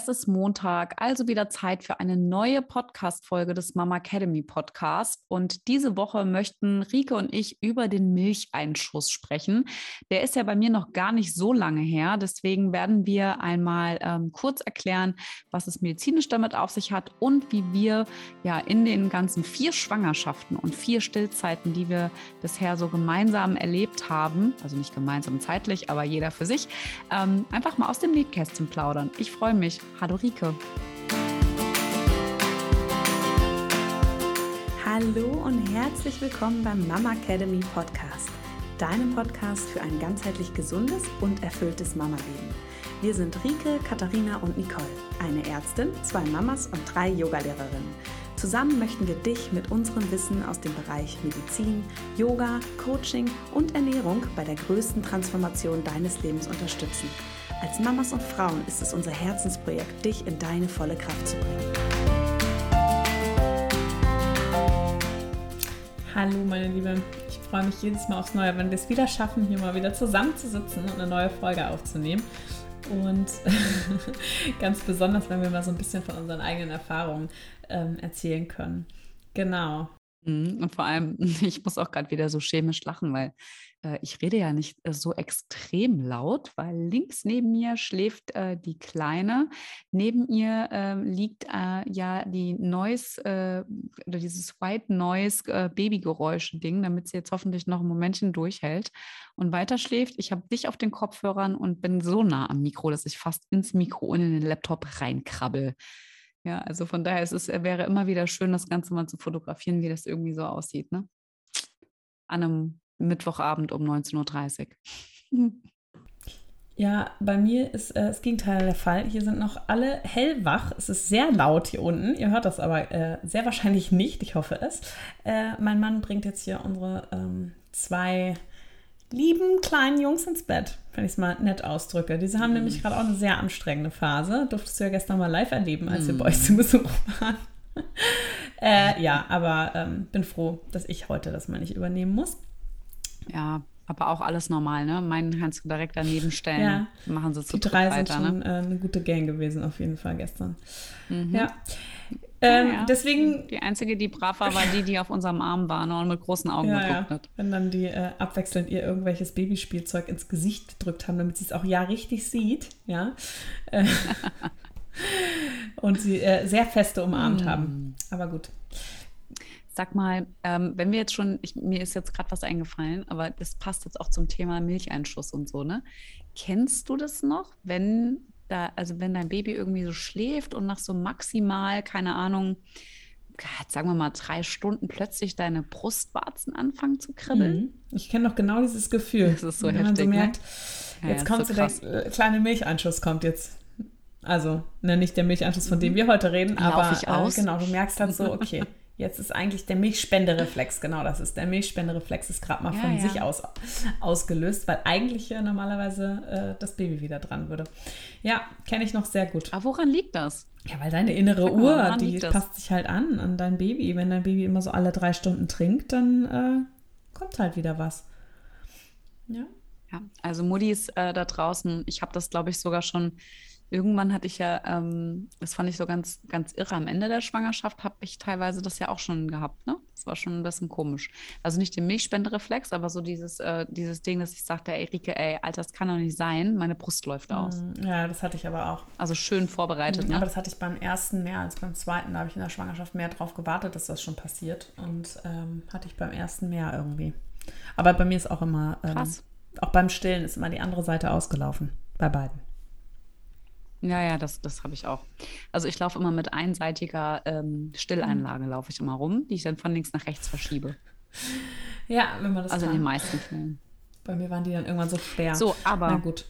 Es ist Montag, also wieder Zeit für eine neue Podcast-Folge des Mama Academy Podcast. Und diese Woche möchten Rike und ich über den Milcheinschuss sprechen. Der ist ja bei mir noch gar nicht so lange her. Deswegen werden wir einmal ähm, kurz erklären, was es medizinisch damit auf sich hat und wie wir ja in den ganzen vier Schwangerschaften und vier Stillzeiten, die wir bisher so gemeinsam erlebt haben, also nicht gemeinsam zeitlich, aber jeder für sich, ähm, einfach mal aus dem Nähkästchen plaudern. Ich freue mich. Hallo Rike. Hallo und herzlich willkommen beim Mama Academy Podcast, deinem Podcast für ein ganzheitlich gesundes und erfülltes Mama-Leben. Wir sind Rike, Katharina und Nicole, eine Ärztin, zwei Mamas und drei Yogalehrerinnen. Zusammen möchten wir dich mit unserem Wissen aus dem Bereich Medizin, Yoga, Coaching und Ernährung bei der größten Transformation deines Lebens unterstützen. Als Mamas und Frauen ist es unser Herzensprojekt, dich in deine volle Kraft zu bringen. Hallo meine Liebe, ich freue mich jedes Mal aufs Neue, wenn wir es wieder schaffen, hier mal wieder zusammenzusitzen und eine neue Folge aufzunehmen. Und ganz besonders, wenn wir mal so ein bisschen von unseren eigenen Erfahrungen ähm, erzählen können. Genau. Mhm, und vor allem, ich muss auch gerade wieder so chemisch lachen, weil äh, ich rede ja nicht äh, so extrem laut, weil links neben mir schläft äh, die Kleine. Neben ihr ähm, liegt äh, ja die Noise äh, oder dieses White Noise äh, Babygeräusche-Ding, damit sie jetzt hoffentlich noch ein Momentchen durchhält und weiter schläft. Ich habe dich auf den Kopfhörern und bin so nah am Mikro, dass ich fast ins Mikro und in den Laptop reinkrabbel. Ja, also von daher ist es wäre immer wieder schön, das Ganze mal zu fotografieren, wie das irgendwie so aussieht, ne? An einem Mittwochabend um 19.30 Uhr. Ja, bei mir ist äh, das Gegenteil der Fall. Hier sind noch alle hellwach. Es ist sehr laut hier unten. Ihr hört das aber äh, sehr wahrscheinlich nicht. Ich hoffe es. Äh, mein Mann bringt jetzt hier unsere ähm, zwei lieben kleinen Jungs ins Bett, wenn ich es mal nett ausdrücke. Diese haben mm. nämlich gerade auch eine sehr anstrengende Phase. Durftest du ja gestern mal live erleben, als mm. wir bei euch zu Besuch waren. äh, ja, aber ähm, bin froh, dass ich heute das mal nicht übernehmen muss. Ja, aber auch alles normal, ne? Meinen kannst du direkt daneben stellen. Ja. Machen sie zu Die drei weiter, sind schon ne? äh, eine gute Gang gewesen, auf jeden Fall gestern. Mhm. Ja. Ähm, ja, Deswegen. Die einzige, die brav war, war die, die auf unserem Arm war ne, und mit großen Augen ja, geguckt hat. Wenn dann die äh, abwechselnd ihr irgendwelches Babyspielzeug ins Gesicht gedrückt haben, damit sie es auch ja richtig sieht, ja. Äh, und sie äh, sehr feste umarmt mm. haben. Aber gut. Sag mal, ähm, wenn wir jetzt schon, ich, mir ist jetzt gerade was eingefallen, aber das passt jetzt auch zum Thema Milcheinschuss und so, ne? Kennst du das noch, wenn da, also wenn dein Baby irgendwie so schläft und nach so maximal, keine Ahnung, sagen wir mal drei Stunden plötzlich deine Brustwarzen anfangen zu kribbeln? Mhm. Ich kenne doch genau dieses Gefühl. Das ist so wenn heftig, man so ne? merkt, ne? jetzt ja, kommt so der äh, kleine Milcheinschuss kommt jetzt. Also, ne, nicht der Milcheinschuss, von dem mhm. wir heute reden, Lauf aber ich aus? Äh, genau, du merkst halt so, okay, Jetzt ist eigentlich der Milchspendereflex, genau das ist. Der Milchspendereflex ist gerade mal von ja, ja. sich aus ausgelöst, weil eigentlich ja normalerweise äh, das Baby wieder dran würde. Ja, kenne ich noch sehr gut. Aber woran liegt das? Ja, weil deine innere mal, Uhr, die passt sich halt an, an dein Baby. Wenn dein Baby immer so alle drei Stunden trinkt, dann äh, kommt halt wieder was. Ja. Ja, also Muddis äh, da draußen, ich habe das, glaube ich, sogar schon irgendwann hatte ich ja, ähm, das fand ich so ganz, ganz irre, am Ende der Schwangerschaft habe ich teilweise das ja auch schon gehabt, ne? Das war schon ein bisschen komisch. Also nicht den Milchspendereflex, aber so dieses, äh, dieses Ding, dass ich sagte, ey Rike, ey, Alter, das kann doch nicht sein, meine Brust läuft aus. Mm, ja, das hatte ich aber auch. Also schön vorbereitet, mhm, ne? Aber das hatte ich beim ersten mehr als beim zweiten. Da habe ich in der Schwangerschaft mehr drauf gewartet, dass das schon passiert. Und ähm, hatte ich beim ersten mehr irgendwie. Aber bei mir ist auch immer, ähm, auch beim Stillen ist immer die andere Seite ausgelaufen. Bei beiden. Ja, ja, das, das habe ich auch. Also ich laufe immer mit einseitiger ähm, Stilleinlage, laufe ich immer rum, die ich dann von links nach rechts verschiebe. Ja, wenn man das Also kann. in den meisten Fällen. Bei mir waren die dann irgendwann so schwer. So, aber. Na gut.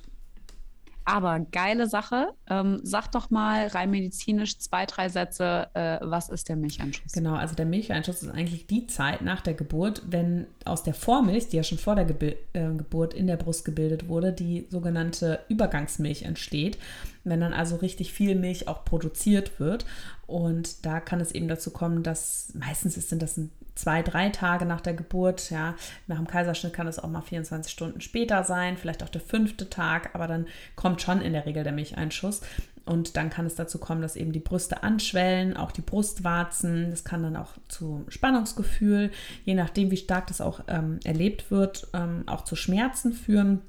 Aber geile Sache. Ähm, sag doch mal rein medizinisch zwei, drei Sätze, äh, was ist der Milcheinschuss? Genau, also der Milcheinschuss ist eigentlich die Zeit nach der Geburt, wenn aus der Vormilch, die ja schon vor der Gebi äh, Geburt in der Brust gebildet wurde, die sogenannte Übergangsmilch entsteht. Wenn dann also richtig viel Milch auch produziert wird. Und da kann es eben dazu kommen, dass meistens sind das ein zwei, drei Tage nach der Geburt. Ja, nach dem Kaiserschnitt kann es auch mal 24 Stunden später sein, vielleicht auch der fünfte Tag, aber dann kommt schon in der Regel der Milcheinschuss. Und dann kann es dazu kommen, dass eben die Brüste anschwellen, auch die Brustwarzen. Das kann dann auch zu Spannungsgefühl, je nachdem, wie stark das auch ähm, erlebt wird, ähm, auch zu Schmerzen führen.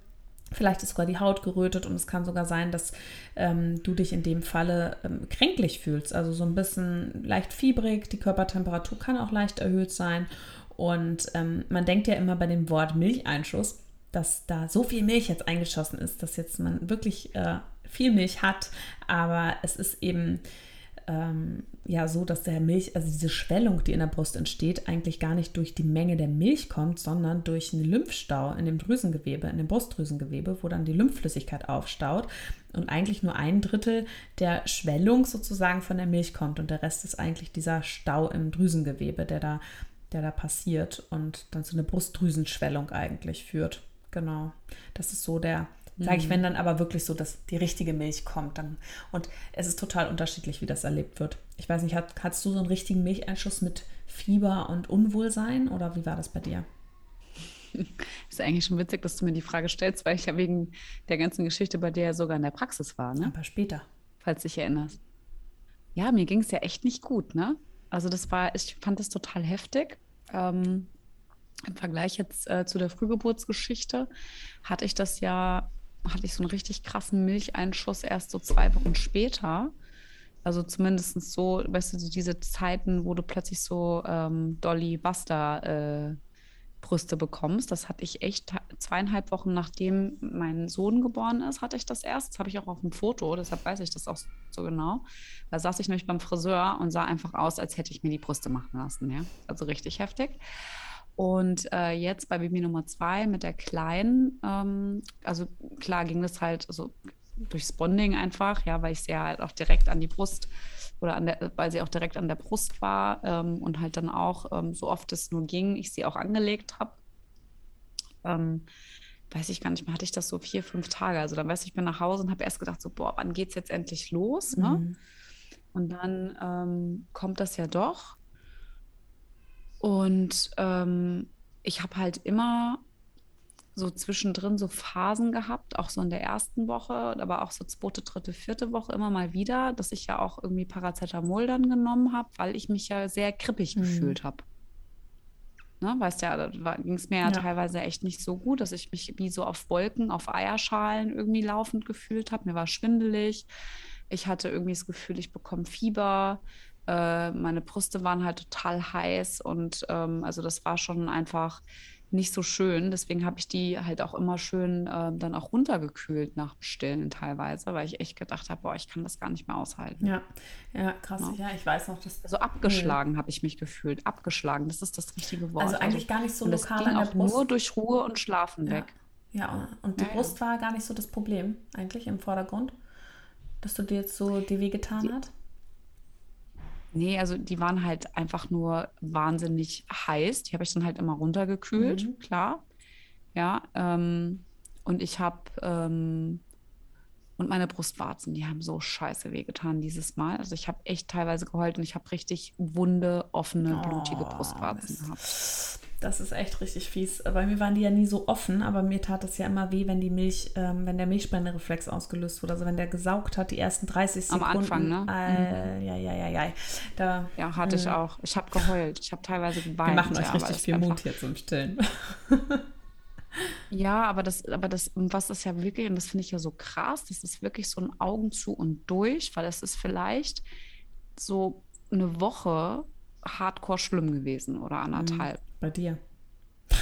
Vielleicht ist sogar die Haut gerötet und es kann sogar sein, dass ähm, du dich in dem Falle ähm, kränklich fühlst. Also so ein bisschen leicht fiebrig, die Körpertemperatur kann auch leicht erhöht sein. Und ähm, man denkt ja immer bei dem Wort Milcheinschuss, dass da so viel Milch jetzt eingeschossen ist, dass jetzt man wirklich äh, viel Milch hat. Aber es ist eben ähm, ja so, dass der Milch, also diese Schwellung, die in der Brust entsteht, eigentlich gar nicht durch die Menge der Milch kommt, sondern durch einen Lymphstau in dem Drüsengewebe, in dem Brustdrüsengewebe, wo dann die Lymphflüssigkeit aufstaut und eigentlich nur ein Drittel der Schwellung sozusagen von der Milch kommt und der Rest ist eigentlich dieser Stau im Drüsengewebe, der da, der da passiert und dann so eine Brustdrüsenschwellung eigentlich führt. Genau, das ist so der Sage ich, wenn mhm. dann aber wirklich so, dass die richtige Milch kommt. Dann, und es ist total unterschiedlich, wie das erlebt wird. Ich weiß nicht, hat, hattest du so einen richtigen Milcheinschuss mit Fieber und Unwohlsein oder wie war das bei dir? Ist eigentlich schon witzig, dass du mir die Frage stellst, weil ich ja wegen der ganzen Geschichte bei dir sogar in der Praxis war. Ne? Aber später. Falls du dich erinnerst. Ja, mir ging es ja echt nicht gut, ne? Also das war, ich fand das total heftig. Ähm, Im Vergleich jetzt äh, zu der Frühgeburtsgeschichte hatte ich das ja hatte ich so einen richtig krassen Milcheinschuss erst so zwei Wochen später. Also zumindest so, weißt du, diese Zeiten, wo du plötzlich so ähm, Dolly Buster äh, Brüste bekommst. Das hatte ich echt zweieinhalb Wochen nachdem mein Sohn geboren ist, hatte ich das erst. Das habe ich auch auf dem Foto, deshalb weiß ich das auch so genau. Da saß ich nämlich beim Friseur und sah einfach aus, als hätte ich mir die Brüste machen lassen. Ja? Also richtig heftig. Und äh, jetzt bei Baby Nummer zwei mit der Kleinen, ähm, also klar ging das halt so durchs Bonding einfach, ja, weil ich sie ja halt auch direkt an die Brust oder an der, weil sie auch direkt an der Brust war ähm, und halt dann auch, ähm, so oft es nur ging, ich sie auch angelegt habe. Ähm, weiß ich gar nicht mehr, hatte ich das so vier, fünf Tage. Also dann weiß ich, ich bin nach Hause und habe erst gedacht, so, boah, wann geht es jetzt endlich los? Ne? Mhm. Und dann ähm, kommt das ja doch. Und ähm, ich habe halt immer so zwischendrin so Phasen gehabt, auch so in der ersten Woche, aber auch so zweite, dritte, vierte Woche immer mal wieder, dass ich ja auch irgendwie Paracetamol dann genommen habe, weil ich mich ja sehr krippig mhm. gefühlt habe. Ne, weißt ja, da ging es mir ja, ja, teilweise echt nicht so gut, dass ich mich wie so auf Wolken, auf Eierschalen irgendwie laufend gefühlt habe. Mir war schwindelig. Ich hatte irgendwie das Gefühl, ich bekomme Fieber. Äh, meine Brüste waren halt total heiß und ähm, also das war schon einfach nicht so schön. Deswegen habe ich die halt auch immer schön äh, dann auch runtergekühlt nach dem Stillen teilweise, weil ich echt gedacht habe, boah, ich kann das gar nicht mehr aushalten. Ja, ja, krass. Ja, ja ich weiß noch, dass. Also abgeschlagen habe ich mich gefühlt. Abgeschlagen, das ist das richtige Wort. Also eigentlich gar nicht so und lokal das ging an der auch Brust. nur durch Ruhe und Schlafen ja. weg. Ja, und die ja, Brust war gar nicht so das Problem eigentlich im Vordergrund, dass du dir jetzt so die wehgetan die, hat. Nee, also die waren halt einfach nur wahnsinnig heiß. Die habe ich dann halt immer runtergekühlt, mhm. klar. Ja, ähm, und ich habe ähm, und meine Brustwarzen, die haben so scheiße wehgetan dieses Mal. Also ich habe echt teilweise geheult und ich habe richtig wunde, offene, blutige oh, Brustwarzen gehabt. Das ist echt richtig fies. Bei mir waren die ja nie so offen, aber mir tat es ja immer weh, wenn die Milch, ähm, wenn der Milchspendereflex ausgelöst wurde. Also wenn der gesaugt hat, die ersten 30 Sekunden. Am Anfang, ne? Äh, mhm. Ja, ja, ja, ja. Da, ja, hatte äh, ich auch. Ich habe geheult. Ich habe teilweise geweint. Wir machen euch ja, richtig viel Mut hier zum Stillen. ja, aber das, aber das, was ist ja wirklich, und das finde ich ja so krass, das ist wirklich so ein Augen zu und durch, weil es ist vielleicht so eine Woche hardcore schlimm gewesen oder anderthalb. Mhm bei dir.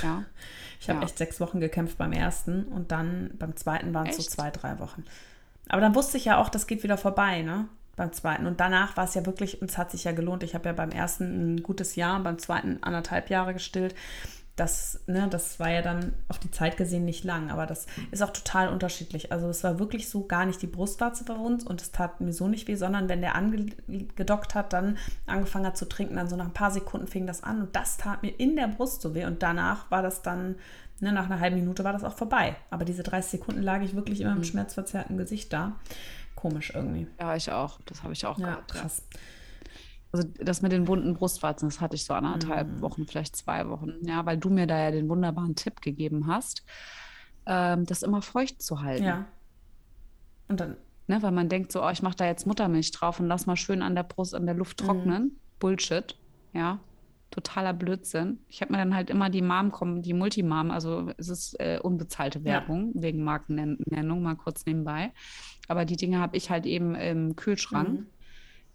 Ja. Ich habe ja. echt sechs Wochen gekämpft beim ersten und dann beim zweiten waren es so zwei, drei Wochen. Aber dann wusste ich ja auch, das geht wieder vorbei, ne? Beim zweiten. Und danach war es ja wirklich, und es hat sich ja gelohnt. Ich habe ja beim ersten ein gutes Jahr, beim zweiten anderthalb Jahre gestillt das, ne, das war ja dann auf die Zeit gesehen nicht lang, aber das ist auch total unterschiedlich. Also es war wirklich so gar nicht die Brustwarze bei uns und es tat mir so nicht weh, sondern wenn der angedockt hat, dann angefangen hat zu trinken, dann so nach ein paar Sekunden fing das an und das tat mir in der Brust so weh und danach war das dann, ne, nach einer halben Minute war das auch vorbei. Aber diese 30 Sekunden lag ich wirklich immer mhm. mit schmerzverzerrtem Gesicht da. Komisch irgendwie. Ja, ich auch. Das habe ich auch ja, gehabt. Krass. Ja. Also das mit den bunten Brustwarzen, das hatte ich so anderthalb mhm. Wochen, vielleicht zwei Wochen. Ja, weil du mir da ja den wunderbaren Tipp gegeben hast, ähm, das immer feucht zu halten. Ja. Und dann ne, weil man denkt so, oh, ich mache da jetzt Muttermilch drauf und lass mal schön an der Brust, an der Luft mhm. trocknen. Mhm. Bullshit, ja, totaler Blödsinn. Ich habe mir dann halt immer die Mom, die Multimam, also es ist äh, unbezahlte Werbung ja. wegen Markennennung, mal kurz nebenbei. Aber die Dinge habe ich halt eben im Kühlschrank, mhm.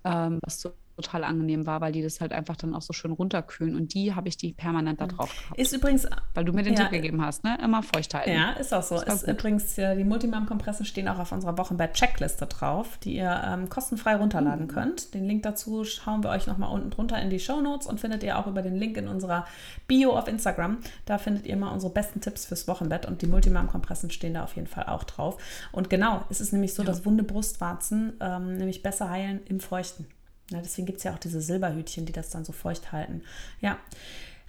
ähm, was so total angenehm war, weil die das halt einfach dann auch so schön runterkühlen. Und die habe ich die permanent da drauf gehabt. Ist übrigens. Weil du mir den ja, Tipp gegeben hast, ne? Immer feucht halten. Ja, ist auch so. Ist, ist übrigens, ja, die Multimam-Kompressen stehen auch auf unserer Wochenbett-Checkliste drauf, die ihr ähm, kostenfrei runterladen mhm. könnt. Den Link dazu schauen wir euch nochmal unten drunter in die Show Notes und findet ihr auch über den Link in unserer Bio auf Instagram. Da findet ihr mal unsere besten Tipps fürs Wochenbett und die Multimam-Kompressen stehen da auf jeden Fall auch drauf. Und genau, es ist nämlich so, ja. dass wunde Brustwarzen ähm, nämlich besser heilen im Feuchten. Ja, deswegen gibt es ja auch diese Silberhütchen, die das dann so feucht halten. Ja.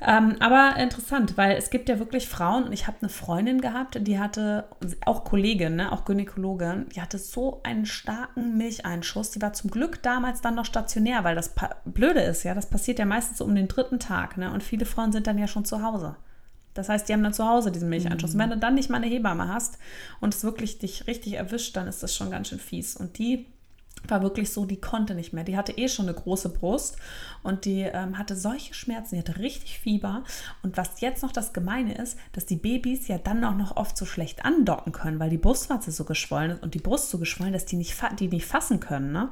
Ähm, aber interessant, weil es gibt ja wirklich Frauen und ich habe eine Freundin gehabt, die hatte, auch Kollegin, ne, auch Gynäkologin, die hatte so einen starken Milcheinschuss. Die war zum Glück damals dann noch stationär, weil das Blöde ist, ja, das passiert ja meistens so um den dritten Tag, ne, und viele Frauen sind dann ja schon zu Hause. Das heißt, die haben dann zu Hause diesen Milcheinschuss. Mhm. Und wenn du dann nicht mal eine Hebamme hast und es wirklich dich richtig erwischt, dann ist das schon ganz schön fies. Und die war wirklich so, die konnte nicht mehr. Die hatte eh schon eine große Brust und die ähm, hatte solche Schmerzen, die hatte richtig Fieber. Und was jetzt noch das Gemeine ist, dass die Babys ja dann auch noch oft so schlecht andocken können, weil die Brustwarze so geschwollen ist und die Brust so geschwollen, dass die nicht, die nicht fassen können. Ne?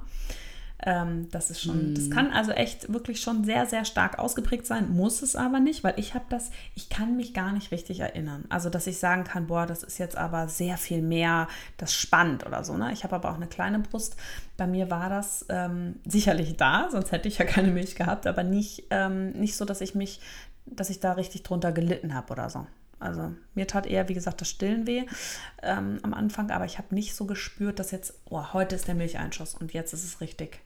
Ähm, das ist schon, mm. das kann also echt wirklich schon sehr, sehr stark ausgeprägt sein, muss es aber nicht, weil ich habe das, ich kann mich gar nicht richtig erinnern. Also, dass ich sagen kann, boah, das ist jetzt aber sehr viel mehr, das spannt oder so. Ne? Ich habe aber auch eine kleine Brust. Bei mir war das ähm, sicherlich da, sonst hätte ich ja keine Milch gehabt, aber nicht, ähm, nicht so, dass ich mich, dass ich da richtig drunter gelitten habe oder so. Also mir tat eher, wie gesagt, das Stillen weh ähm, am Anfang, aber ich habe nicht so gespürt, dass jetzt, oh, heute ist der Milcheinschuss und jetzt ist es richtig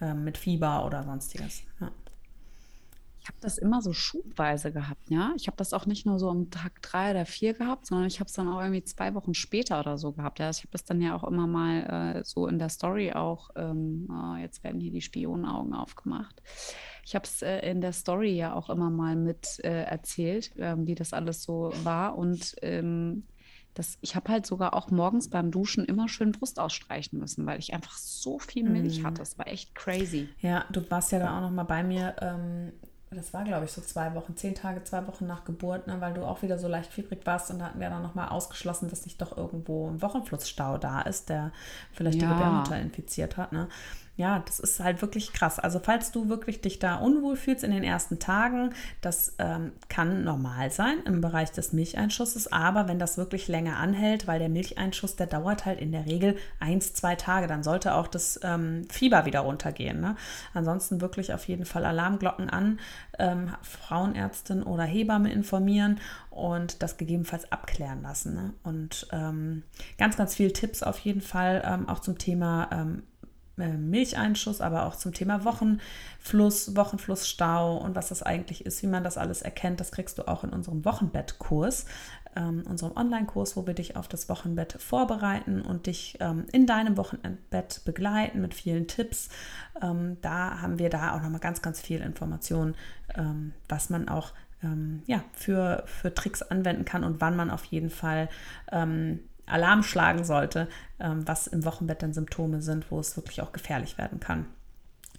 äh, mit Fieber oder sonstiges. Ja. Ich habe das immer so schubweise gehabt, ja. Ich habe das auch nicht nur so am Tag drei oder vier gehabt, sondern ich habe es dann auch irgendwie zwei Wochen später oder so gehabt. Ja, ich habe das dann ja auch immer mal äh, so in der Story auch, ähm, oh, jetzt werden hier die Spionenaugen aufgemacht. Ich habe es äh, in der Story ja auch immer mal mit äh, erzählt, ähm, wie das alles so war. Und ähm, das, ich habe halt sogar auch morgens beim Duschen immer schön Brust ausstreichen müssen, weil ich einfach so viel Milch mm. hatte. Das war echt crazy. Ja, du warst ja dann auch noch mal bei mir. Ähm, das war, glaube ich, so zwei Wochen, zehn Tage, zwei Wochen nach Geburt, ne, weil du auch wieder so leicht fiebrig warst und da hatten wir dann noch mal ausgeschlossen, dass nicht doch irgendwo ein Wochenflussstau da ist, der vielleicht ja. die Gebärmutter infiziert hat. Ne? Ja, das ist halt wirklich krass. Also falls du wirklich dich da unwohl fühlst in den ersten Tagen, das ähm, kann normal sein im Bereich des Milcheinschusses, aber wenn das wirklich länger anhält, weil der Milcheinschuss, der dauert halt in der Regel eins, zwei Tage, dann sollte auch das ähm, Fieber wieder runtergehen. Ne? Ansonsten wirklich auf jeden Fall Alarmglocken an, ähm, Frauenärztin oder Hebamme informieren und das gegebenenfalls abklären lassen. Ne? Und ähm, ganz, ganz viele Tipps auf jeden Fall ähm, auch zum Thema ähm, äh, Milcheinschuss, aber auch zum Thema Wochenfluss, Wochenflussstau und was das eigentlich ist, wie man das alles erkennt, das kriegst du auch in unserem Wochenbettkurs, ähm, unserem Online-Kurs, wo wir dich auf das Wochenbett vorbereiten und dich ähm, in deinem Wochenbett begleiten mit vielen Tipps. Ähm, da haben wir da auch nochmal ganz, ganz viel Informationen, ähm, was man auch ähm, ja, für, für Tricks anwenden kann und wann man auf jeden Fall ähm, Alarm schlagen sollte, ähm, was im Wochenbett dann Symptome sind, wo es wirklich auch gefährlich werden kann.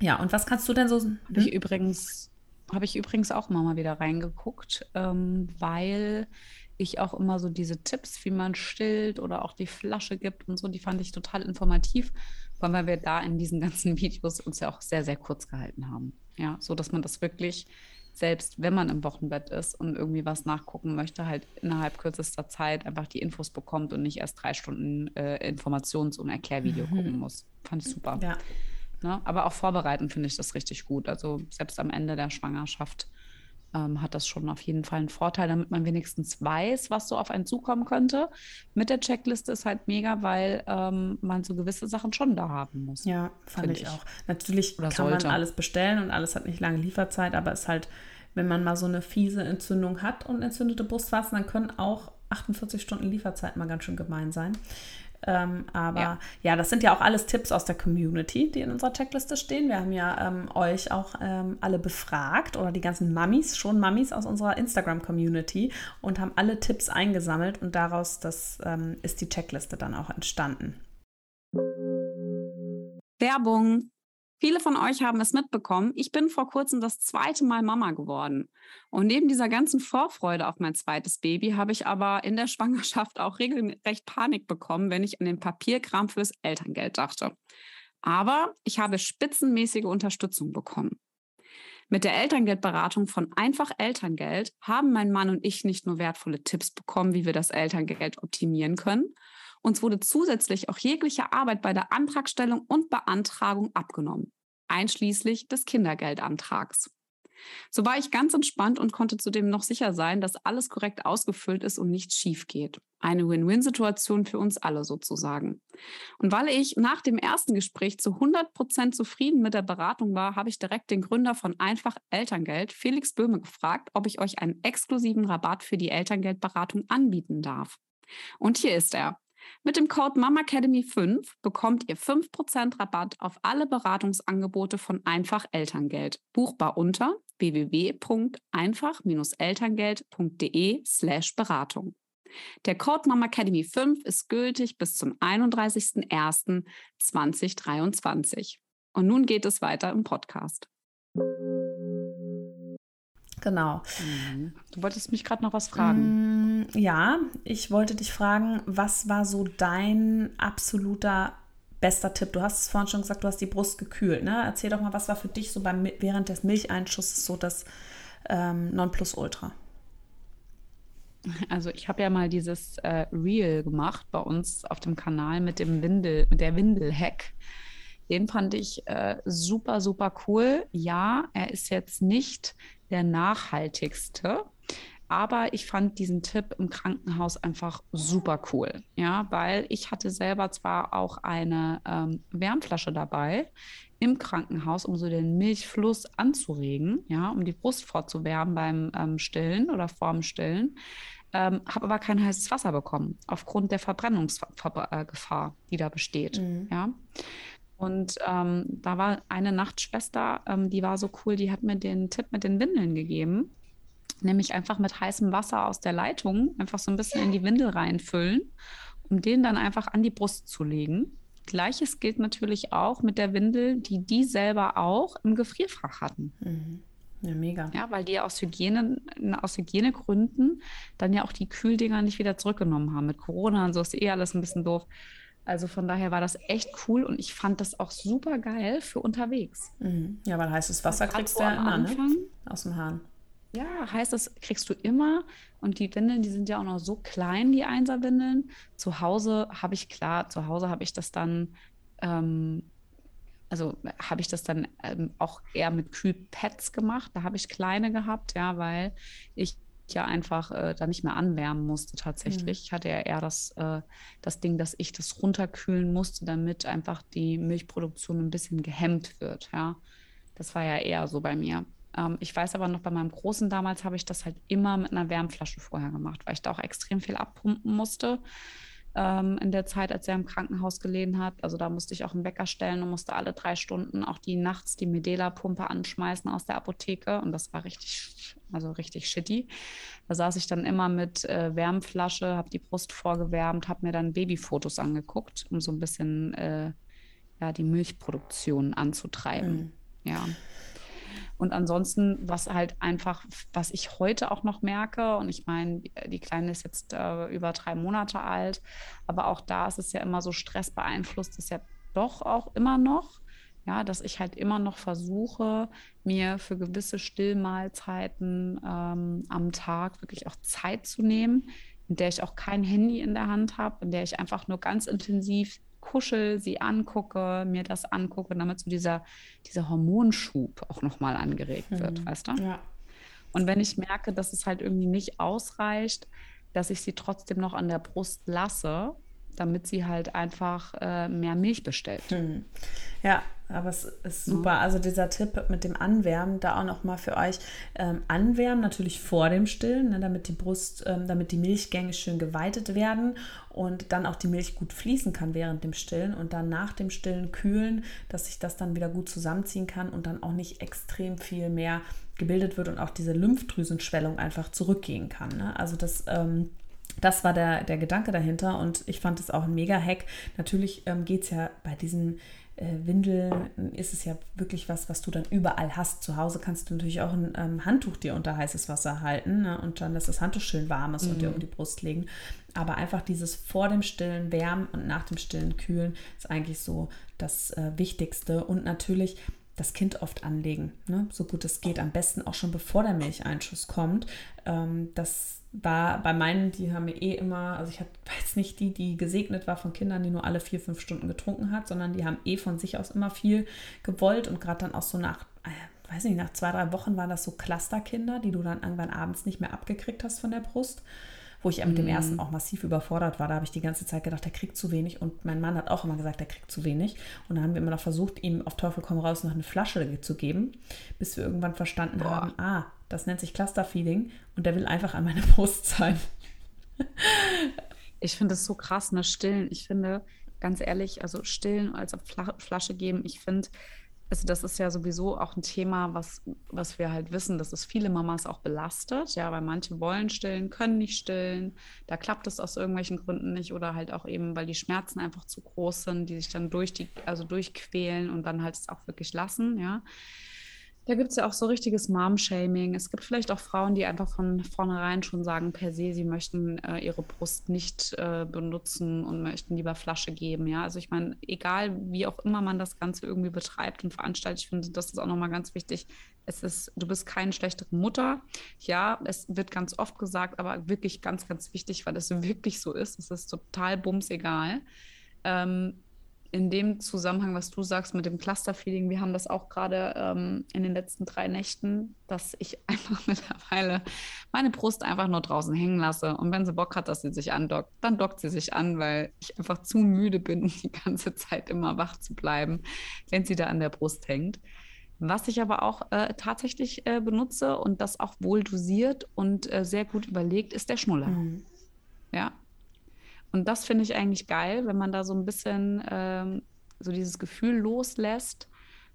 Ja, und was kannst du denn so? Hm? Ich übrigens, habe ich übrigens auch mal wieder reingeguckt, ähm, weil ich auch immer so diese Tipps, wie man stillt oder auch die Flasche gibt und so, die fand ich total informativ, weil wir da in diesen ganzen Videos uns ja auch sehr, sehr kurz gehalten haben. Ja, so dass man das wirklich selbst wenn man im Wochenbett ist und irgendwie was nachgucken möchte, halt innerhalb kürzester Zeit einfach die Infos bekommt und nicht erst drei Stunden äh, Informations- und Erklärvideo mhm. gucken muss. Fand ich super. Ja. Ne? Aber auch vorbereiten finde ich das richtig gut. Also selbst am Ende der Schwangerschaft ähm, hat das schon auf jeden Fall einen Vorteil, damit man wenigstens weiß, was so auf einen zukommen könnte. Mit der Checkliste ist halt mega, weil ähm, man so gewisse Sachen schon da haben muss. Ja, fand ich, ich, auch. Natürlich Oder kann sollte. man alles bestellen und alles hat nicht lange Lieferzeit, aber es ist halt, wenn man mal so eine fiese Entzündung hat und entzündete Brustwarzen, dann können auch 48 Stunden Lieferzeit mal ganz schön gemein sein. Ähm, aber ja. ja. das sind ja auch alles Tipps aus der Community, die in unserer Checkliste stehen. Wir haben ja ähm, euch auch ähm, alle befragt oder die ganzen Mummies, schon Mummies aus unserer Instagram-Community und haben alle Tipps eingesammelt und daraus das, ähm, ist die Checkliste dann auch entstanden. Werbung. Viele von euch haben es mitbekommen. Ich bin vor kurzem das zweite Mal Mama geworden. Und neben dieser ganzen Vorfreude auf mein zweites Baby habe ich aber in der Schwangerschaft auch regelrecht Panik bekommen, wenn ich an den Papierkram fürs Elterngeld dachte. Aber ich habe spitzenmäßige Unterstützung bekommen. Mit der Elterngeldberatung von Einfach Elterngeld haben mein Mann und ich nicht nur wertvolle Tipps bekommen, wie wir das Elterngeld optimieren können, uns wurde zusätzlich auch jegliche Arbeit bei der Antragstellung und Beantragung abgenommen, einschließlich des Kindergeldantrags. So war ich ganz entspannt und konnte zudem noch sicher sein, dass alles korrekt ausgefüllt ist und nichts schief geht. Eine Win-Win-Situation für uns alle sozusagen. Und weil ich nach dem ersten Gespräch zu 100 Prozent zufrieden mit der Beratung war, habe ich direkt den Gründer von Einfach Elterngeld, Felix Böhme, gefragt, ob ich euch einen exklusiven Rabatt für die Elterngeldberatung anbieten darf. Und hier ist er. Mit dem Code MAMAcademy5 bekommt ihr 5% Rabatt auf alle Beratungsangebote von Einfach Elterngeld. Buchbar unter www.einfach-elterngeld.de slash Beratung. Der Code MAMAcademy5 ist gültig bis zum 31.01.2023. Und nun geht es weiter im Podcast. Genau. Mhm. Du wolltest mich gerade noch was fragen. Mm, ja, ich wollte dich fragen, was war so dein absoluter bester Tipp? Du hast es vorhin schon gesagt, du hast die Brust gekühlt. Ne? Erzähl doch mal, was war für dich so beim, während des Milcheinschusses so das ähm, Nonplusultra? Also ich habe ja mal dieses äh, Reel gemacht bei uns auf dem Kanal mit dem Windel, mit der Windel-Hack. Den fand ich äh, super, super cool. Ja, er ist jetzt nicht der nachhaltigste. Aber ich fand diesen Tipp im Krankenhaus einfach super cool. Ja, weil ich hatte selber zwar auch eine ähm, Wärmflasche dabei im Krankenhaus, um so den Milchfluss anzuregen, ja, um die Brust vorzuwärmen beim ähm, Stillen oder vorm Stillen. Ähm, habe aber kein heißes Wasser bekommen, aufgrund der Verbrennungsgefahr, die da besteht. Mhm. Ja. Und ähm, da war eine Nachtschwester, ähm, die war so cool, die hat mir den Tipp mit den Windeln gegeben. Nämlich einfach mit heißem Wasser aus der Leitung einfach so ein bisschen in die Windel reinfüllen, um den dann einfach an die Brust zu legen. Gleiches gilt natürlich auch mit der Windel, die die selber auch im Gefrierfach hatten. Mhm. Ja, mega. Ja, weil die aus, Hygiene, aus Hygienegründen dann ja auch die Kühldinger nicht wieder zurückgenommen haben. Mit Corona und so ist eh alles ein bisschen doof. Also von daher war das echt cool und ich fand das auch super geil für unterwegs. Mhm. Ja, weil heißes Wasser kriegst du ja immer, ne? Anfang, ne? Aus dem Hahn. Ja, heißt das kriegst du immer. Und die Windeln, die sind ja auch noch so klein, die Einserwindeln. Zu Hause habe ich, klar, zu Hause habe ich das dann, ähm, also habe ich das dann ähm, auch eher mit Kühlpads gemacht. Da habe ich kleine gehabt, ja, weil ich ja einfach äh, da nicht mehr anwärmen musste tatsächlich. Mhm. Ich hatte ja eher das, äh, das Ding, dass ich das runterkühlen musste, damit einfach die Milchproduktion ein bisschen gehemmt wird. Ja, das war ja eher so bei mir. Ähm, ich weiß aber noch, bei meinem Großen damals habe ich das halt immer mit einer Wärmflasche vorher gemacht, weil ich da auch extrem viel abpumpen musste ähm, in der Zeit, als er im Krankenhaus gelegen hat. Also da musste ich auch einen Wecker stellen und musste alle drei Stunden auch die nachts die Medela-Pumpe anschmeißen aus der Apotheke. Und das war richtig, also richtig shitty. Da saß ich dann immer mit äh, Wärmflasche, habe die Brust vorgewärmt, habe mir dann Babyfotos angeguckt, um so ein bisschen äh, ja, die Milchproduktion anzutreiben. Mhm. Ja. Und ansonsten, was halt einfach, was ich heute auch noch merke, und ich meine, die Kleine ist jetzt äh, über drei Monate alt, aber auch da ist es ja immer so Stress beeinflusst, ist ja doch auch immer noch. Ja, dass ich halt immer noch versuche, mir für gewisse Stillmahlzeiten ähm, am Tag wirklich auch Zeit zu nehmen, in der ich auch kein Handy in der Hand habe, in der ich einfach nur ganz intensiv kuschel, sie angucke, mir das angucke, damit so dieser, dieser Hormonschub auch nochmal angeregt wird, mhm. weißt du? Ja. Und wenn ich merke, dass es halt irgendwie nicht ausreicht, dass ich sie trotzdem noch an der Brust lasse, damit sie halt einfach äh, mehr Milch bestellt. Mhm. Ja, aber es ist super. Mhm. Also dieser Tipp mit dem Anwärmen, da auch nochmal für euch. Ähm, anwärmen natürlich vor dem Stillen, ne, damit die Brust, ähm, damit die Milchgänge schön geweitet werden und dann auch die Milch gut fließen kann während dem Stillen und dann nach dem Stillen kühlen, dass sich das dann wieder gut zusammenziehen kann und dann auch nicht extrem viel mehr gebildet wird und auch diese Lymphdrüsenschwellung einfach zurückgehen kann. Ne? Also das ähm, das war der, der Gedanke dahinter und ich fand es auch ein Mega-Hack. Natürlich ähm, geht es ja bei diesen äh, Windeln ist es ja wirklich was, was du dann überall hast. Zu Hause kannst du natürlich auch ein ähm, Handtuch dir unter heißes Wasser halten ne? und dann, dass das Handtuch schön warm ist mhm. und dir mhm. um die Brust legen. Aber einfach dieses vor dem Stillen wärmen und nach dem Stillen kühlen ist eigentlich so das äh, Wichtigste. Und natürlich das Kind oft anlegen, ne? so gut es geht. Am besten auch schon bevor der Milcheinschuss kommt. Ähm, das war bei meinen, die haben mir eh immer, also ich war jetzt nicht die, die gesegnet war von Kindern, die nur alle vier, fünf Stunden getrunken hat, sondern die haben eh von sich aus immer viel gewollt und gerade dann auch so nach, äh, weiß nicht, nach zwei, drei Wochen waren das so Clusterkinder, die du dann irgendwann abends nicht mehr abgekriegt hast von der Brust wo ich ja mit dem ersten mhm. auch massiv überfordert war. Da habe ich die ganze Zeit gedacht, der kriegt zu wenig. Und mein Mann hat auch immer gesagt, der kriegt zu wenig. Und dann haben wir immer noch versucht, ihm auf Teufel komm raus noch eine Flasche zu geben, bis wir irgendwann verstanden Boah. haben, ah, das nennt sich Clusterfeeding und der will einfach an meine Brust sein. ich finde es so krass, ne, stillen. Ich finde, ganz ehrlich, also stillen als Flasche geben, ich finde, also das ist ja sowieso auch ein Thema, was, was wir halt wissen, dass es viele Mamas auch belastet, ja, weil manche wollen stillen, können nicht stillen, da klappt es aus irgendwelchen Gründen nicht oder halt auch eben, weil die Schmerzen einfach zu groß sind, die sich dann durch die, also durchquälen und dann halt es auch wirklich lassen, ja. Da gibt es ja auch so richtiges Mom-Shaming. Es gibt vielleicht auch Frauen, die einfach von vornherein schon sagen, per se, sie möchten äh, ihre Brust nicht äh, benutzen und möchten lieber Flasche geben. Ja, also ich meine, egal wie auch immer man das Ganze irgendwie betreibt und veranstaltet, ich finde, das ist auch nochmal ganz wichtig. Es ist, du bist keine schlechtere Mutter. Ja, es wird ganz oft gesagt, aber wirklich ganz, ganz wichtig, weil es wirklich so ist. Es ist total bumsegal. Ähm, in dem Zusammenhang, was du sagst mit dem Cluster-Feeling, wir haben das auch gerade ähm, in den letzten drei Nächten, dass ich einfach mittlerweile meine Brust einfach nur draußen hängen lasse. Und wenn sie Bock hat, dass sie sich andockt, dann dockt sie sich an, weil ich einfach zu müde bin, die ganze Zeit immer wach zu bleiben, wenn sie da an der Brust hängt. Was ich aber auch äh, tatsächlich äh, benutze und das auch wohl dosiert und äh, sehr gut überlegt, ist der Schnuller. Mhm. Ja, und das finde ich eigentlich geil, wenn man da so ein bisschen ähm, so dieses Gefühl loslässt,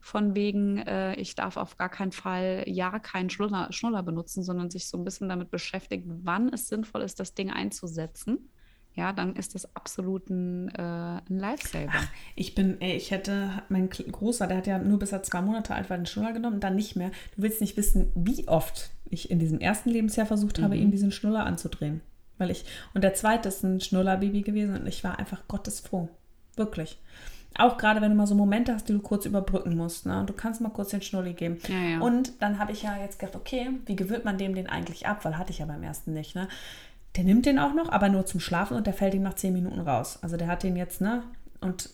von wegen, äh, ich darf auf gar keinen Fall ja keinen Schnuller, Schnuller benutzen, sondern sich so ein bisschen damit beschäftigt, wann es sinnvoll ist, das Ding einzusetzen. Ja, dann ist das absolut ein, äh, ein Lifesaver. Ach, ich bin, ey, ich hätte, mein Großer, der hat ja nur bis er zwei Monate alt war, den Schnuller genommen dann nicht mehr. Du willst nicht wissen, wie oft ich in diesem ersten Lebensjahr versucht habe, mhm. ihm diesen Schnuller anzudrehen. Weil ich, und der zweite ist ein Schnullerbaby gewesen und ich war einfach gottesfroh. Wirklich. Auch gerade wenn du mal so Momente hast, die du kurz überbrücken musst. Ne? Du kannst mal kurz den Schnulli geben. Ja, ja. Und dann habe ich ja jetzt gedacht, okay, wie gewöhnt man dem den eigentlich ab? Weil hatte ich ja beim ersten nicht. Ne? Der nimmt den auch noch, aber nur zum Schlafen und der fällt ihm nach zehn Minuten raus. Also der hat den jetzt, ne? Und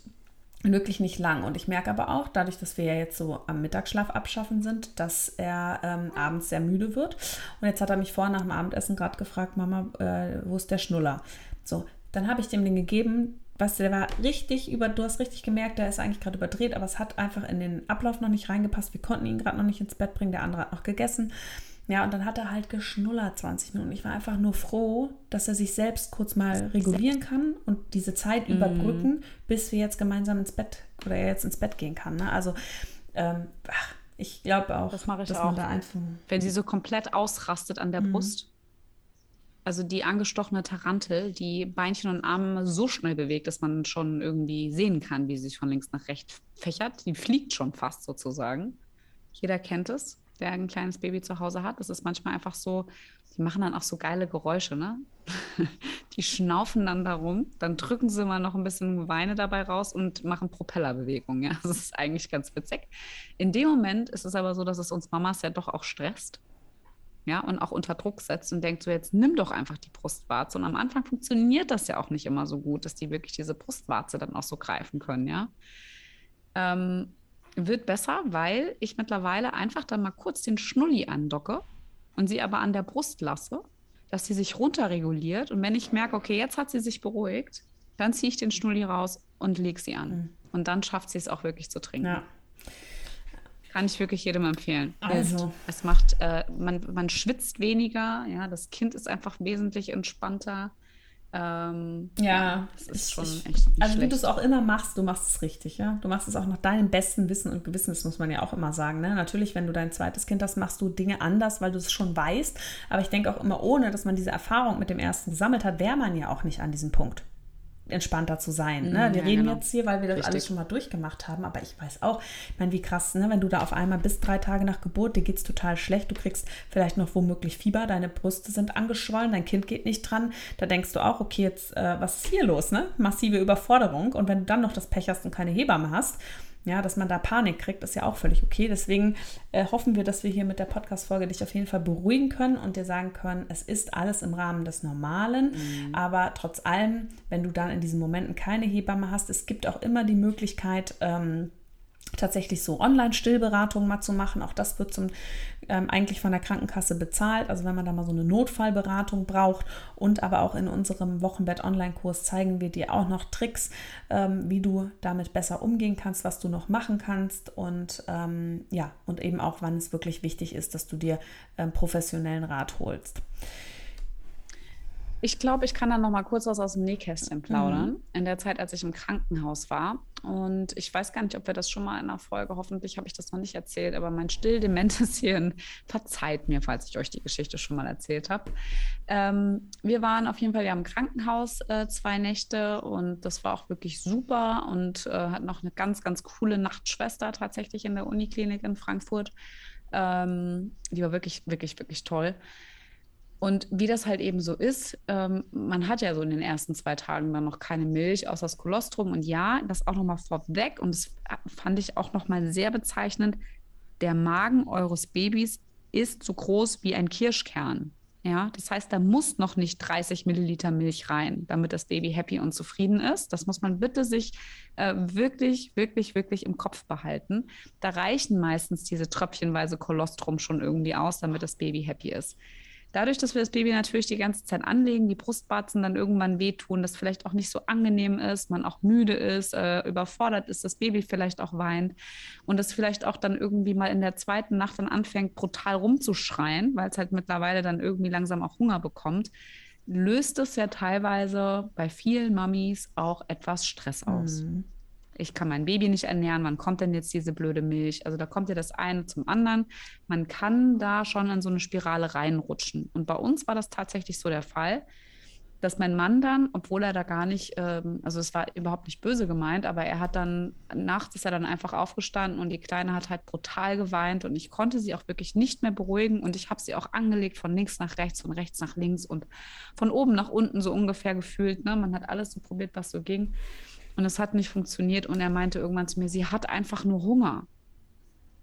wirklich nicht lang. Und ich merke aber auch, dadurch, dass wir ja jetzt so am Mittagsschlaf abschaffen sind, dass er ähm, abends sehr müde wird. Und jetzt hat er mich vorher nach dem Abendessen gerade gefragt, Mama, äh, wo ist der Schnuller? So, dann habe ich dem den gegeben. Weißt du, der war richtig über, du hast richtig gemerkt, der ist eigentlich gerade überdreht, aber es hat einfach in den Ablauf noch nicht reingepasst. Wir konnten ihn gerade noch nicht ins Bett bringen, der andere hat noch gegessen. Ja, und dann hat er halt geschnullert 20 Minuten. Ich war einfach nur froh, dass er sich selbst kurz mal regulieren kann und diese Zeit mm. überbrücken, bis wir jetzt gemeinsam ins Bett oder er jetzt ins Bett gehen kann. Ne? Also, ähm, ach, ich glaube auch, das mache ich auch. da einfach. Wenn sie so komplett ausrastet an der mm. Brust. Also die angestochene Tarantel, die Beinchen und Arme so schnell bewegt, dass man schon irgendwie sehen kann, wie sie sich von links nach rechts fächert. Die fliegt schon fast sozusagen. Jeder kennt es der ein kleines Baby zu Hause hat. Das ist manchmal einfach so, die machen dann auch so geile Geräusche, ne? die schnaufen dann darum, dann drücken sie mal noch ein bisschen Weine dabei raus und machen Propellerbewegungen. Ja, das ist eigentlich ganz witzig. In dem Moment ist es aber so, dass es uns Mamas ja doch auch stresst. Ja, und auch unter Druck setzt und denkt so, jetzt nimm doch einfach die Brustwarze. Und am Anfang funktioniert das ja auch nicht immer so gut, dass die wirklich diese Brustwarze dann auch so greifen können, ja. Ähm, wird besser, weil ich mittlerweile einfach dann mal kurz den Schnulli andocke und sie aber an der Brust lasse, dass sie sich runterreguliert. Und wenn ich merke, okay, jetzt hat sie sich beruhigt, dann ziehe ich den Schnulli raus und lege sie an. Mhm. Und dann schafft sie es auch wirklich zu trinken. Ja. Kann ich wirklich jedem empfehlen. Also. Es macht, äh, man, man schwitzt weniger, ja, das Kind ist einfach wesentlich entspannter. Ähm, ja, das ist schon ich, echt. Also, schlecht. wie du es auch immer machst, du machst es richtig, ja. Du machst es auch nach deinem besten Wissen und Gewissen, das muss man ja auch immer sagen. Ne? Natürlich, wenn du dein zweites Kind hast, machst du Dinge anders, weil du es schon weißt. Aber ich denke auch immer, ohne dass man diese Erfahrung mit dem ersten gesammelt hat, wäre man ja auch nicht an diesem Punkt. Entspannter zu sein. Ne? Mhm, wir ja, reden genau. jetzt hier, weil wir das Richtig. alles schon mal durchgemacht haben, aber ich weiß auch, ich meine, wie krass, ne? wenn du da auf einmal bis drei Tage nach Geburt, dir geht es total schlecht, du kriegst vielleicht noch womöglich Fieber, deine Brüste sind angeschwollen, dein Kind geht nicht dran, da denkst du auch, okay, jetzt, äh, was ist hier los? Ne? Massive Überforderung und wenn du dann noch das Pech hast und keine Hebamme hast, ja, dass man da Panik kriegt, ist ja auch völlig okay. Deswegen äh, hoffen wir, dass wir hier mit der Podcast-Folge dich auf jeden Fall beruhigen können und dir sagen können, es ist alles im Rahmen des Normalen. Mhm. Aber trotz allem, wenn du dann in diesen Momenten keine Hebamme hast, es gibt auch immer die Möglichkeit, ähm, tatsächlich so Online-Stillberatung mal zu machen. Auch das wird zum, ähm, eigentlich von der Krankenkasse bezahlt. Also wenn man da mal so eine Notfallberatung braucht und aber auch in unserem Wochenbett-Online-Kurs zeigen wir dir auch noch Tricks, ähm, wie du damit besser umgehen kannst, was du noch machen kannst und ähm, ja, und eben auch, wann es wirklich wichtig ist, dass du dir ähm, professionellen Rat holst. Ich glaube, ich kann da noch mal kurz was aus dem Nähkästchen plaudern. Mhm. In der Zeit, als ich im Krankenhaus war. Und ich weiß gar nicht, ob wir das schon mal in einer Folge, hoffentlich habe ich das noch nicht erzählt, aber mein still dementes Hirn verzeiht mir, falls ich euch die Geschichte schon mal erzählt habe. Ähm, wir waren auf jeden Fall ja im Krankenhaus äh, zwei Nächte und das war auch wirklich super und äh, hat noch eine ganz, ganz coole Nachtschwester tatsächlich in der Uniklinik in Frankfurt. Ähm, die war wirklich, wirklich, wirklich toll. Und wie das halt eben so ist, ähm, man hat ja so in den ersten zwei Tagen dann noch keine Milch außer das Kolostrum. Und ja, das auch nochmal vorweg, und das fand ich auch nochmal sehr bezeichnend, der Magen eures Babys ist so groß wie ein Kirschkern. Ja, das heißt, da muss noch nicht 30 Milliliter Milch rein, damit das Baby happy und zufrieden ist. Das muss man bitte sich äh, wirklich, wirklich, wirklich im Kopf behalten. Da reichen meistens diese tröpfchenweise Kolostrum schon irgendwie aus, damit das Baby happy ist. Dadurch, dass wir das Baby natürlich die ganze Zeit anlegen, die Brustwarzen dann irgendwann wehtun, das vielleicht auch nicht so angenehm ist, man auch müde ist, äh, überfordert ist, das Baby vielleicht auch weint und das vielleicht auch dann irgendwie mal in der zweiten Nacht dann anfängt, brutal rumzuschreien, weil es halt mittlerweile dann irgendwie langsam auch Hunger bekommt, löst es ja teilweise bei vielen Mamis auch etwas Stress aus. Mhm ich kann mein Baby nicht ernähren, wann kommt denn jetzt diese blöde Milch? Also da kommt ja das eine zum anderen. Man kann da schon in so eine Spirale reinrutschen. Und bei uns war das tatsächlich so der Fall, dass mein Mann dann, obwohl er da gar nicht, ähm, also es war überhaupt nicht böse gemeint, aber er hat dann, nachts ist er dann einfach aufgestanden und die Kleine hat halt brutal geweint und ich konnte sie auch wirklich nicht mehr beruhigen und ich habe sie auch angelegt von links nach rechts, von rechts nach links und von oben nach unten so ungefähr gefühlt. Ne? Man hat alles so probiert, was so ging. Und es hat nicht funktioniert. Und er meinte irgendwann zu mir, sie hat einfach nur Hunger.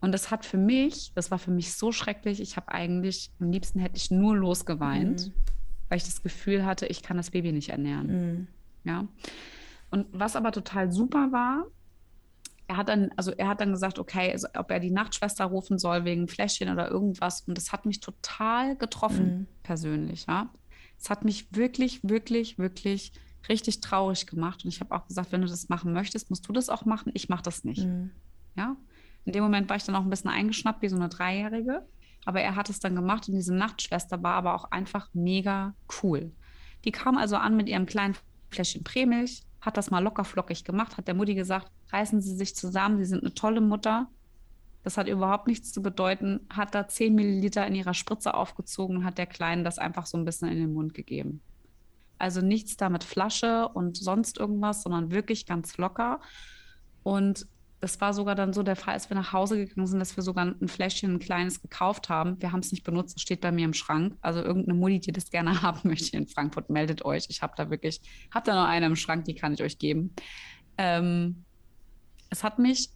Und das hat für mich, das war für mich so schrecklich. Ich habe eigentlich, am liebsten hätte ich nur losgeweint, mhm. weil ich das Gefühl hatte, ich kann das Baby nicht ernähren. Mhm. Ja. Und was aber total super war, er hat dann, also er hat dann gesagt, okay, also ob er die Nachtschwester rufen soll wegen Fläschchen oder irgendwas. Und das hat mich total getroffen, mhm. persönlich, ja. Es hat mich wirklich, wirklich, wirklich richtig traurig gemacht. Und ich habe auch gesagt, wenn du das machen möchtest, musst du das auch machen. Ich mache das nicht. Mhm. Ja. In dem Moment war ich dann auch ein bisschen eingeschnappt, wie so eine Dreijährige. Aber er hat es dann gemacht und diese Nachtschwester war aber auch einfach mega cool. Die kam also an mit ihrem kleinen Fläschchen Prämilch, hat das mal locker flockig gemacht, hat der Mutti gesagt, reißen Sie sich zusammen, Sie sind eine tolle Mutter. Das hat überhaupt nichts zu bedeuten, hat da 10 Milliliter in ihrer Spritze aufgezogen und hat der Kleinen das einfach so ein bisschen in den Mund gegeben. Also nichts da mit Flasche und sonst irgendwas, sondern wirklich ganz locker. Und das war sogar dann so der Fall, als wir nach Hause gegangen sind, dass wir sogar ein Fläschchen, ein kleines gekauft haben. Wir haben es nicht benutzt, es steht bei mir im Schrank. Also irgendeine Mutti, die das gerne haben möchte in Frankfurt, meldet euch. Ich habe da wirklich, habe da noch eine im Schrank, die kann ich euch geben. Ähm, es hat mich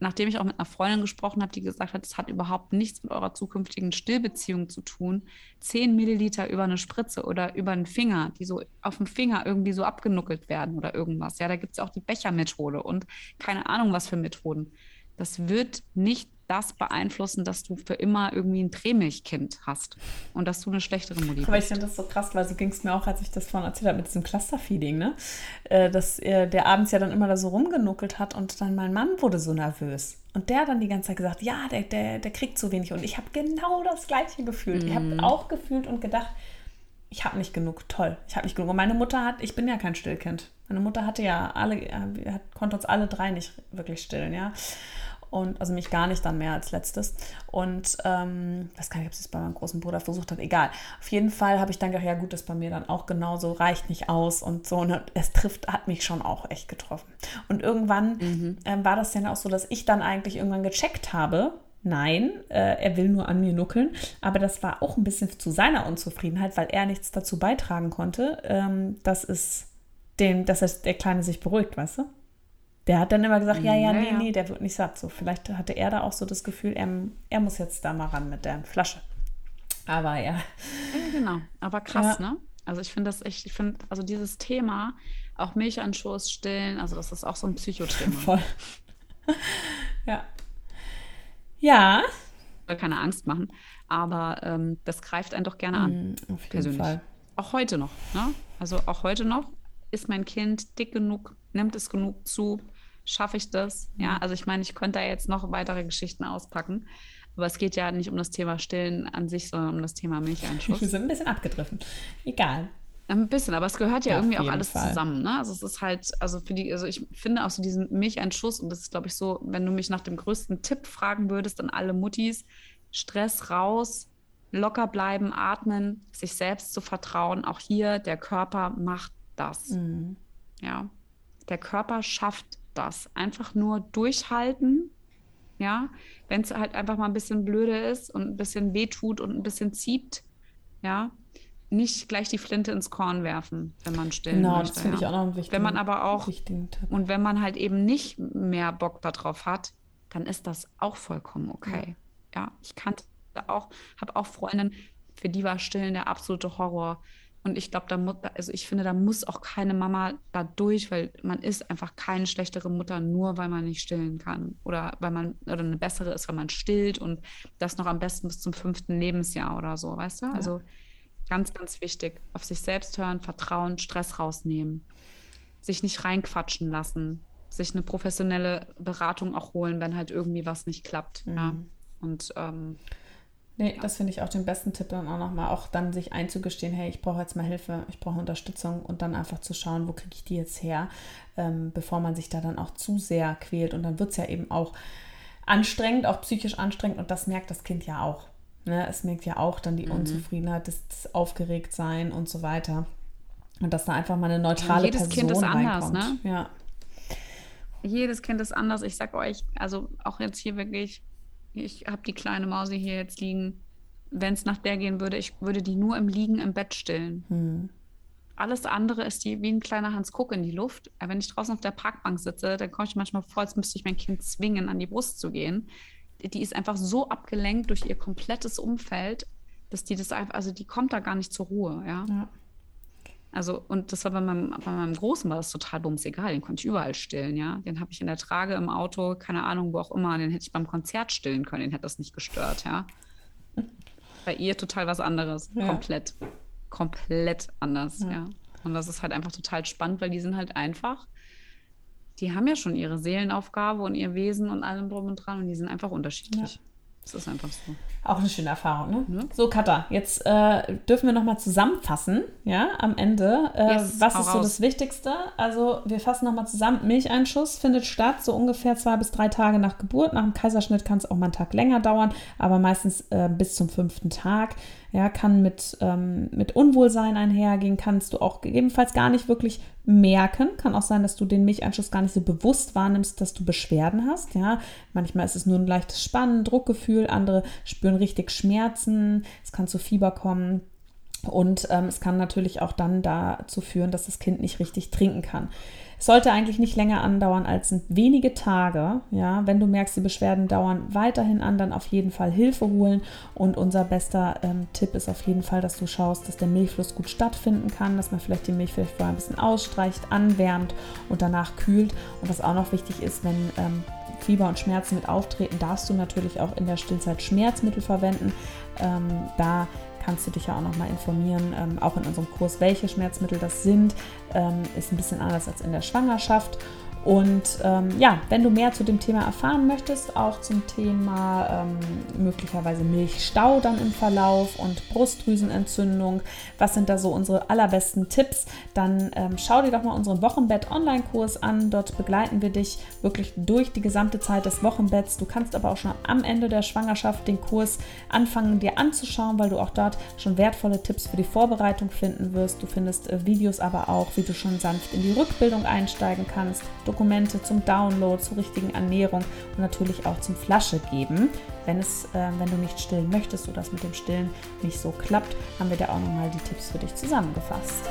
nachdem ich auch mit einer Freundin gesprochen habe, die gesagt hat, es hat überhaupt nichts mit eurer zukünftigen Stillbeziehung zu tun, 10 Milliliter über eine Spritze oder über einen Finger, die so auf dem Finger irgendwie so abgenuckelt werden oder irgendwas. Ja, da gibt es auch die Bechermethode und keine Ahnung, was für Methoden. Das wird nicht das beeinflussen, dass du für immer irgendwie ein Prämilchkind hast und dass du eine schlechtere Mutti bist. Aber ich finde das so krass, weil so ging es mir auch, als ich das vorhin erzählt habe mit diesem Clusterfeeding, ne? Äh, dass äh, der abends ja dann immer da so rumgenuckelt hat und dann mein Mann wurde so nervös. Und der dann die ganze Zeit gesagt, ja, der, der, der kriegt zu wenig. Und ich habe genau das Gleiche gefühlt. Mhm. Ich habe auch gefühlt und gedacht, ich habe nicht genug, toll, ich habe nicht genug. Und meine Mutter hat, ich bin ja kein Stillkind. Meine Mutter hatte ja alle, äh, konnte uns alle drei nicht wirklich stillen, ja. Und also mich gar nicht dann mehr als letztes. Und ähm, weiß gar nicht, ob es bei meinem großen Bruder versucht hat, egal. Auf jeden Fall habe ich dann gedacht, ja gut, das bei mir dann auch genauso, reicht nicht aus und so. Und ne, es trifft, hat mich schon auch echt getroffen. Und irgendwann mhm. ähm, war das dann auch so, dass ich dann eigentlich irgendwann gecheckt habe, Nein, äh, er will nur an mir nuckeln. Aber das war auch ein bisschen zu seiner Unzufriedenheit, weil er nichts dazu beitragen konnte, ähm, dass es den, dass der Kleine sich beruhigt, weißt du? Der hat dann immer gesagt, ja, ja, nee, nee, der wird nicht satt. So, vielleicht hatte er da auch so das Gefühl, er, er muss jetzt da mal ran mit der Flasche. Aber ja. genau, aber krass, ja. ne? Also ich finde das echt, ich finde, also dieses Thema, auch Milch an Schoß stillen, also das ist auch so ein Psychothema. Voll. ja. Ja. Ich will keine Angst machen, aber ähm, das greift einen doch gerne an. Mm, auf jeden persönlich. Fall. Auch heute noch, ne? Also auch heute noch ist mein Kind dick genug, nimmt es genug zu, schaffe ich das? Ja, mhm. also ich meine, ich könnte da jetzt noch weitere Geschichten auspacken. Aber es geht ja nicht um das Thema Stillen an sich, sondern um das Thema Milcheinschuss. Wir sind ein bisschen abgedriftet. Egal. Ein bisschen, aber es gehört ja, ja irgendwie auch alles Fall. zusammen. Ne? Also es ist halt, also für die, also ich finde auch so diesen Milcheinschuss, und das ist, glaube ich, so, wenn du mich nach dem größten Tipp fragen würdest an alle Muttis, Stress raus, locker bleiben, atmen, sich selbst zu vertrauen. Auch hier, der Körper macht das. Mhm. Ja. Der Körper schafft das. Einfach nur durchhalten. Ja, wenn es halt einfach mal ein bisschen blöde ist und ein bisschen wehtut und ein bisschen zieht, ja, nicht gleich die Flinte ins Korn werfen, wenn man stillen genau, möchte. das finde ja. ich auch noch ein wichtiger Wenn man aber auch und wenn man halt eben nicht mehr Bock darauf hat, dann ist das auch vollkommen okay. Ja, ja ich kannte auch, habe auch Freundinnen, für die war Stillen der absolute Horror. Und ich glaube, da muss, also ich finde, da muss auch keine Mama da durch, weil man ist einfach keine schlechtere Mutter, nur weil man nicht stillen kann. Oder weil man, oder eine bessere ist, weil man stillt und das noch am besten bis zum fünften Lebensjahr oder so, weißt du? Ja. Also ganz, ganz wichtig. Auf sich selbst hören, vertrauen, Stress rausnehmen, sich nicht reinquatschen lassen, sich eine professionelle Beratung auch holen, wenn halt irgendwie was nicht klappt. Mhm. Ja. Und ähm, Nee, ja. das finde ich auch den besten Tipp dann auch nochmal, auch dann sich einzugestehen, hey, ich brauche jetzt mal Hilfe, ich brauche Unterstützung und dann einfach zu schauen, wo kriege ich die jetzt her, ähm, bevor man sich da dann auch zu sehr quält. Und dann wird es ja eben auch anstrengend, auch psychisch anstrengend und das merkt das Kind ja auch. Ne? Es merkt ja auch dann die mhm. Unzufriedenheit, das, das Aufgeregtsein und so weiter. Und dass da einfach mal eine neutrale ja, jedes Person Kind ist anders, ne? Ja. Jedes Kind ist anders. Ich sag euch, also auch jetzt hier wirklich ich habe die kleine Mausi hier jetzt liegen. Wenn es nach der gehen würde, ich würde die nur im Liegen im Bett stillen. Hm. Alles andere ist die wie ein kleiner Hans Kuck in die Luft. Wenn ich draußen auf der Parkbank sitze, dann komme ich manchmal vor, als müsste ich mein Kind zwingen, an die Brust zu gehen. Die ist einfach so abgelenkt durch ihr komplettes Umfeld, dass die das einfach, also die kommt da gar nicht zur Ruhe, ja. ja. Also, und das war bei meinem, bei meinem Großen war das total bumsegal. Den konnte ich überall stillen, ja. Den habe ich in der Trage im Auto, keine Ahnung, wo auch immer. Den hätte ich beim Konzert stillen können, den hätte das nicht gestört, ja. Bei ihr total was anderes. Ja. Komplett. Komplett anders, ja. ja. Und das ist halt einfach total spannend, weil die sind halt einfach, die haben ja schon ihre Seelenaufgabe und ihr Wesen und allem drum und dran und die sind einfach unterschiedlich. Ja. Das ist einfach so. Auch eine schöne Erfahrung, ne? Ja. So, Katha, jetzt äh, dürfen wir nochmal zusammenfassen, ja, am Ende. Äh, yes, was ist so raus. das Wichtigste? Also, wir fassen nochmal zusammen. Milcheinschuss findet statt, so ungefähr zwei bis drei Tage nach Geburt. Nach dem Kaiserschnitt kann es auch mal einen Tag länger dauern, aber meistens äh, bis zum fünften Tag ja, kann mit, ähm, mit Unwohlsein einhergehen, kannst du auch gegebenenfalls gar nicht wirklich merken. Kann auch sein, dass du den Milcheinschuss gar nicht so bewusst wahrnimmst, dass du Beschwerden hast. Ja, manchmal ist es nur ein leichtes Spannen, Druckgefühl, andere spüren richtig Schmerzen, es kann zu Fieber kommen. Und ähm, es kann natürlich auch dann dazu führen, dass das Kind nicht richtig trinken kann. Sollte eigentlich nicht länger andauern als wenige Tage. Ja, wenn du merkst, die Beschwerden dauern weiterhin an, dann auf jeden Fall Hilfe holen. Und unser bester ähm, Tipp ist auf jeden Fall, dass du schaust, dass der Milchfluss gut stattfinden kann, dass man vielleicht die Milch vielleicht vorher ein bisschen ausstreicht, anwärmt und danach kühlt. Und was auch noch wichtig ist, wenn ähm, Fieber und Schmerzen mit auftreten, darfst du natürlich auch in der Stillzeit Schmerzmittel verwenden. Ähm, da kannst du dich ja auch nochmal informieren, ähm, auch in unserem Kurs, welche Schmerzmittel das sind. Ähm, ist ein bisschen anders als in der Schwangerschaft. Und ähm, ja, wenn du mehr zu dem Thema erfahren möchtest, auch zum Thema ähm, möglicherweise Milchstau dann im Verlauf und Brustdrüsenentzündung, was sind da so unsere allerbesten Tipps, dann ähm, schau dir doch mal unseren Wochenbett-Online-Kurs an. Dort begleiten wir dich wirklich durch die gesamte Zeit des Wochenbetts. Du kannst aber auch schon am Ende der Schwangerschaft den Kurs anfangen dir anzuschauen, weil du auch dort schon wertvolle Tipps für die Vorbereitung finden wirst. Du findest äh, Videos aber auch, wie du schon sanft in die Rückbildung einsteigen kannst. Dokumente zum Download, zur richtigen Ernährung und natürlich auch zum Flasche geben. Wenn, es, äh, wenn du nicht stillen möchtest oder es mit dem Stillen nicht so klappt, haben wir da auch nochmal die Tipps für dich zusammengefasst.